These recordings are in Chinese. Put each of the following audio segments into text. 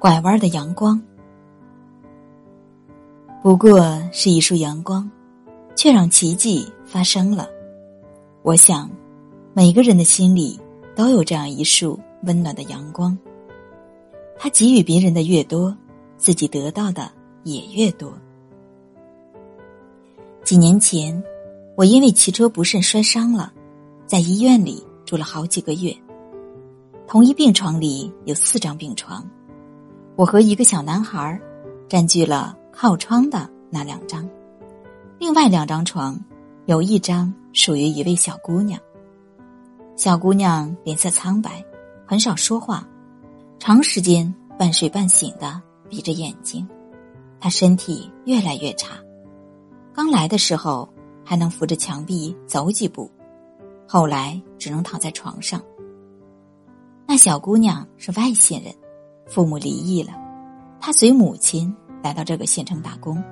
拐弯的阳光，不过是一束阳光，却让奇迹发生了。我想，每个人的心里都有这样一束温暖的阳光。他给予别人的越多，自己得到的也越多。几年前，我因为骑车不慎摔伤了，在医院里住了好几个月。同一病床里有四张病床，我和一个小男孩占据了靠窗的那两张，另外两张床有一张属于一位小姑娘。小姑娘脸色苍白，很少说话，长时间半睡半醒的闭着眼睛，她身体越来越差。刚来的时候还能扶着墙壁走几步，后来只能躺在床上。那小姑娘是外县人，父母离异了，他随母亲来到这个县城打工，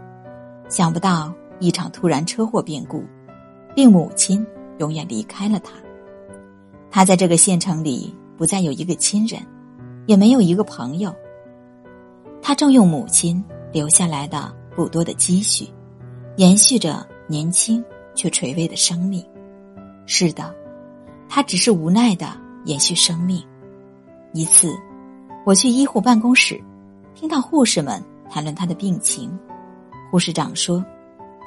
想不到一场突然车祸变故，令母亲永远离开了他。他在这个县城里不再有一个亲人，也没有一个朋友。他正用母亲留下来的不多的积蓄，延续着年轻却垂危的生命。是的，他只是无奈的延续生命。一次，我去医护办公室，听到护士们谈论她的病情。护士长说：“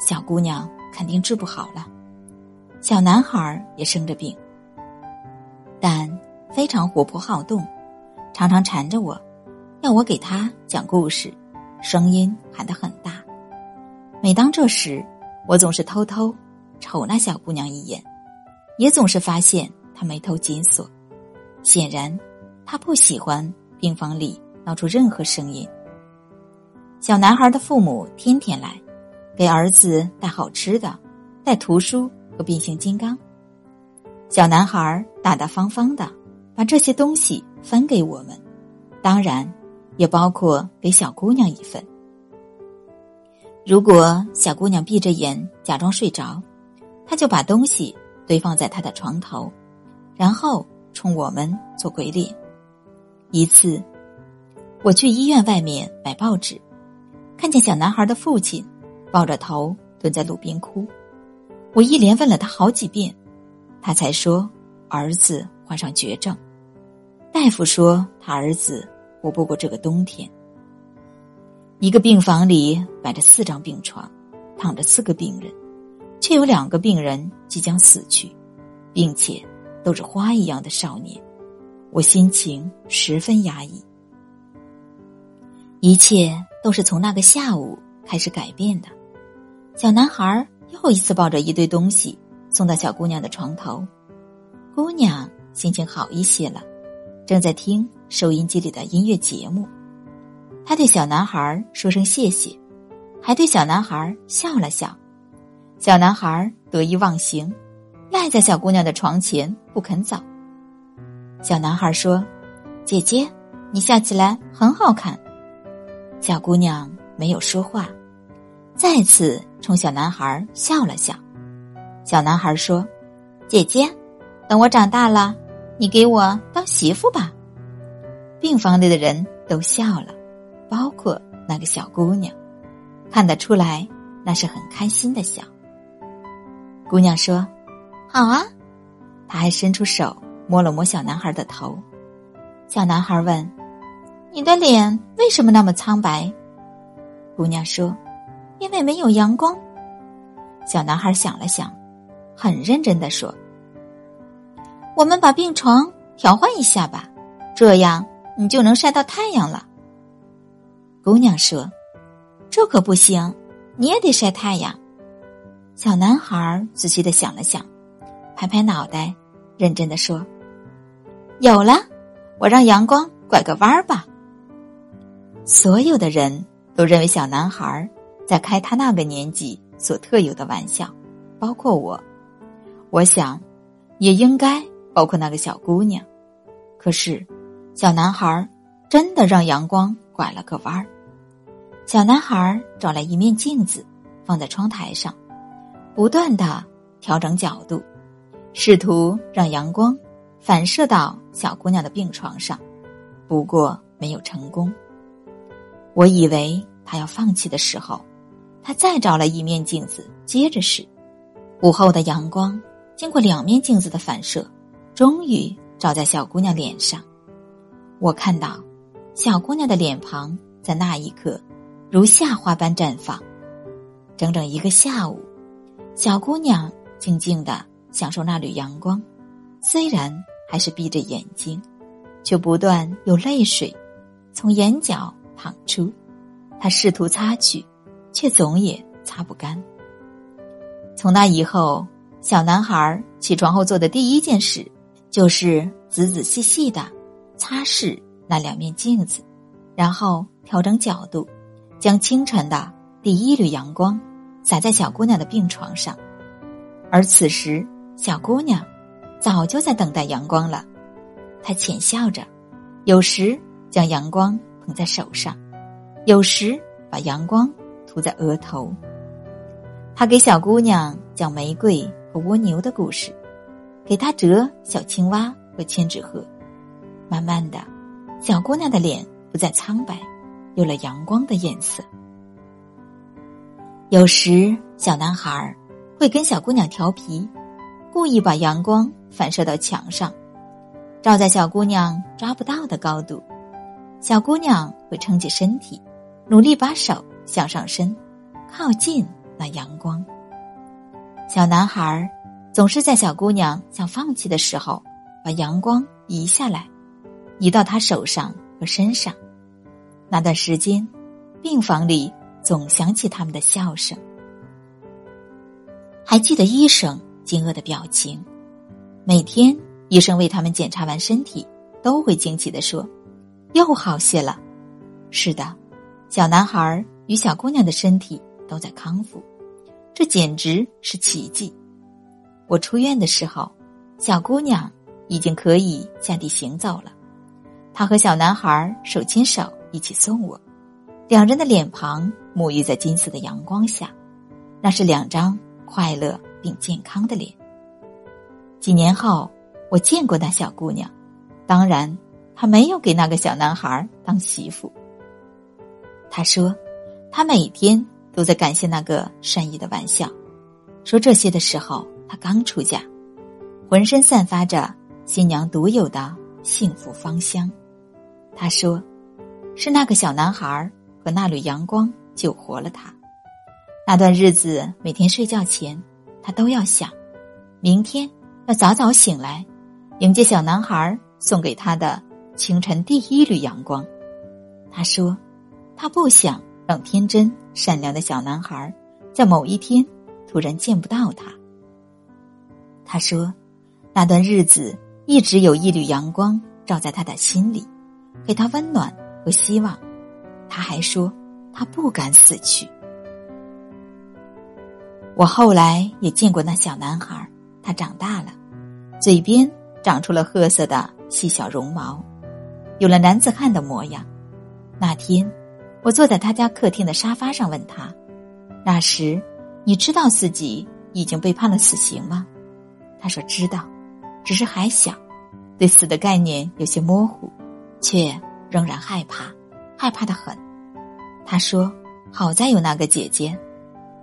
小姑娘肯定治不好了。”小男孩也生着病，但非常活泼好动，常常缠着我，要我给他讲故事，声音喊得很大。每当这时，我总是偷偷瞅那小姑娘一眼，也总是发现她眉头紧锁，显然。她不喜欢病房里闹出任何声音。小男孩的父母天天来，给儿子带好吃的，带图书和变形金刚。小男孩大大方方的把这些东西分给我们，当然也包括给小姑娘一份。如果小姑娘闭着眼假装睡着，他就把东西堆放在她的床头，然后冲我们做鬼脸。一次，我去医院外面买报纸，看见小男孩的父亲抱着头蹲在路边哭。我一连问了他好几遍，他才说儿子患上绝症。大夫说他儿子活不过这个冬天。一个病房里摆着四张病床，躺着四个病人，却有两个病人即将死去，并且都是花一样的少年。我心情十分压抑，一切都是从那个下午开始改变的。小男孩又一次抱着一堆东西送到小姑娘的床头，姑娘心情好一些了，正在听收音机里的音乐节目。她对小男孩说声谢谢，还对小男孩笑了笑。小男孩得意忘形，赖在小姑娘的床前不肯走。小男孩说：“姐姐，你笑起来很好看。”小姑娘没有说话，再次冲小男孩笑了笑。小男孩说：“姐姐，等我长大了，你给我当媳妇吧。”病房里的人都笑了，包括那个小姑娘，看得出来那是很开心的笑。姑娘说：“好啊。”她还伸出手。摸了摸小男孩的头，小男孩问：“你的脸为什么那么苍白？”姑娘说：“因为没有阳光。”小男孩想了想，很认真的说：“我们把病床调换一下吧，这样你就能晒到太阳了。”姑娘说：“这可不行，你也得晒太阳。”小男孩仔细的想了想，拍拍脑袋，认真的说。有了，我让阳光拐个弯儿吧。所有的人都认为小男孩在开他那个年纪所特有的玩笑，包括我。我想，也应该包括那个小姑娘。可是，小男孩真的让阳光拐了个弯儿。小男孩找来一面镜子，放在窗台上，不断的调整角度，试图让阳光。反射到小姑娘的病床上，不过没有成功。我以为他要放弃的时候，他再找了一面镜子，接着试。午后的阳光经过两面镜子的反射，终于照在小姑娘脸上。我看到小姑娘的脸庞在那一刻如夏花般绽放。整整一个下午，小姑娘静静的享受那缕阳光，虽然还是闭着眼睛，却不断有泪水从眼角淌出。他试图擦去，却总也擦不干。从那以后，小男孩起床后做的第一件事，就是仔仔细细的擦拭那两面镜子，然后调整角度，将清晨的第一缕阳光。洒在小姑娘的病床上，而此时小姑娘早就在等待阳光了。他浅笑着，有时将阳光捧在手上，有时把阳光涂在额头。他给小姑娘讲玫瑰和蜗牛的故事，给她折小青蛙和千纸鹤。慢慢的，小姑娘的脸不再苍白，有了阳光的颜色。有时，小男孩会跟小姑娘调皮，故意把阳光反射到墙上，照在小姑娘抓不到的高度。小姑娘会撑起身体，努力把手向上伸，靠近那阳光。小男孩总是在小姑娘想放弃的时候，把阳光移下来，移到她手上和身上。那段时间，病房里。总想起他们的笑声，还记得医生惊愕的表情。每天，医生为他们检查完身体，都会惊奇的说：“又好些了。”是的，小男孩与小姑娘的身体都在康复，这简直是奇迹。我出院的时候，小姑娘已经可以下地行走了。她和小男孩手牵手一起送我。两人的脸庞沐浴在金色的阳光下，那是两张快乐并健康的脸。几年后，我见过那小姑娘，当然，她没有给那个小男孩当媳妇。她说，她每天都在感谢那个善意的玩笑，说这些的时候她刚出嫁，浑身散发着新娘独有的幸福芳香。她说，是那个小男孩。和那缕阳光救活了她。那段日子，每天睡觉前，他都要想，明天要早早醒来，迎接小男孩送给他的清晨第一缕阳光。他说，他不想让天真善良的小男孩在某一天突然见不到他。他说，那段日子一直有一缕阳光照在他的心里，给他温暖和希望。他还说，他不敢死去。我后来也见过那小男孩，他长大了，嘴边长出了褐色的细小绒毛，有了男子汉的模样。那天，我坐在他家客厅的沙发上，问他：“那时，你知道自己已经被判了死刑吗？”他说：“知道，只是还小，对死的概念有些模糊，却仍然害怕。”害怕的很，他说：“好在有那个姐姐。”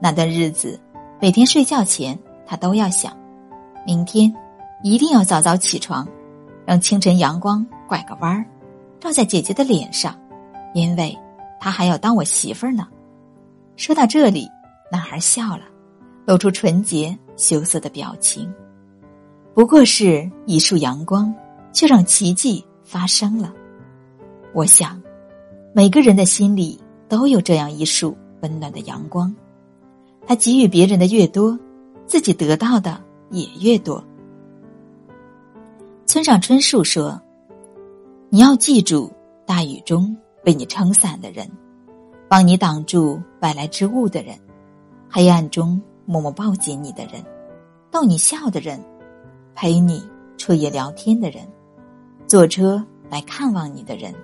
那段日子，每天睡觉前，他都要想，明天一定要早早起床，让清晨阳光拐个弯儿，照在姐姐的脸上，因为她还要当我媳妇儿呢。说到这里，男孩笑了，露出纯洁羞涩的表情。不过是一束阳光，却让奇迹发生了。我想。每个人的心里都有这样一束温暖的阳光，他给予别人的越多，自己得到的也越多。村上春树说：“你要记住，大雨中为你撑伞的人，帮你挡住外来之物的人，黑暗中默默抱紧你的人，逗你笑的人，陪你彻夜聊天的人，坐车来看望你的人。”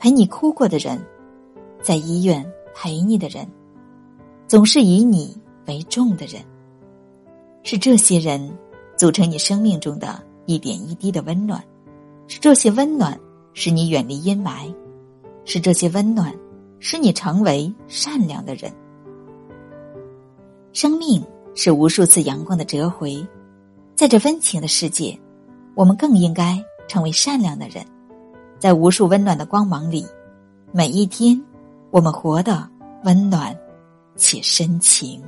陪你哭过的人，在医院陪你的人，总是以你为重的人，是这些人组成你生命中的一点一滴的温暖，是这些温暖使你远离阴霾，是这些温暖使你成为善良的人。生命是无数次阳光的折回，在这温情的世界，我们更应该成为善良的人，在无数温暖的光芒里，每一天，我们活得温暖且深情。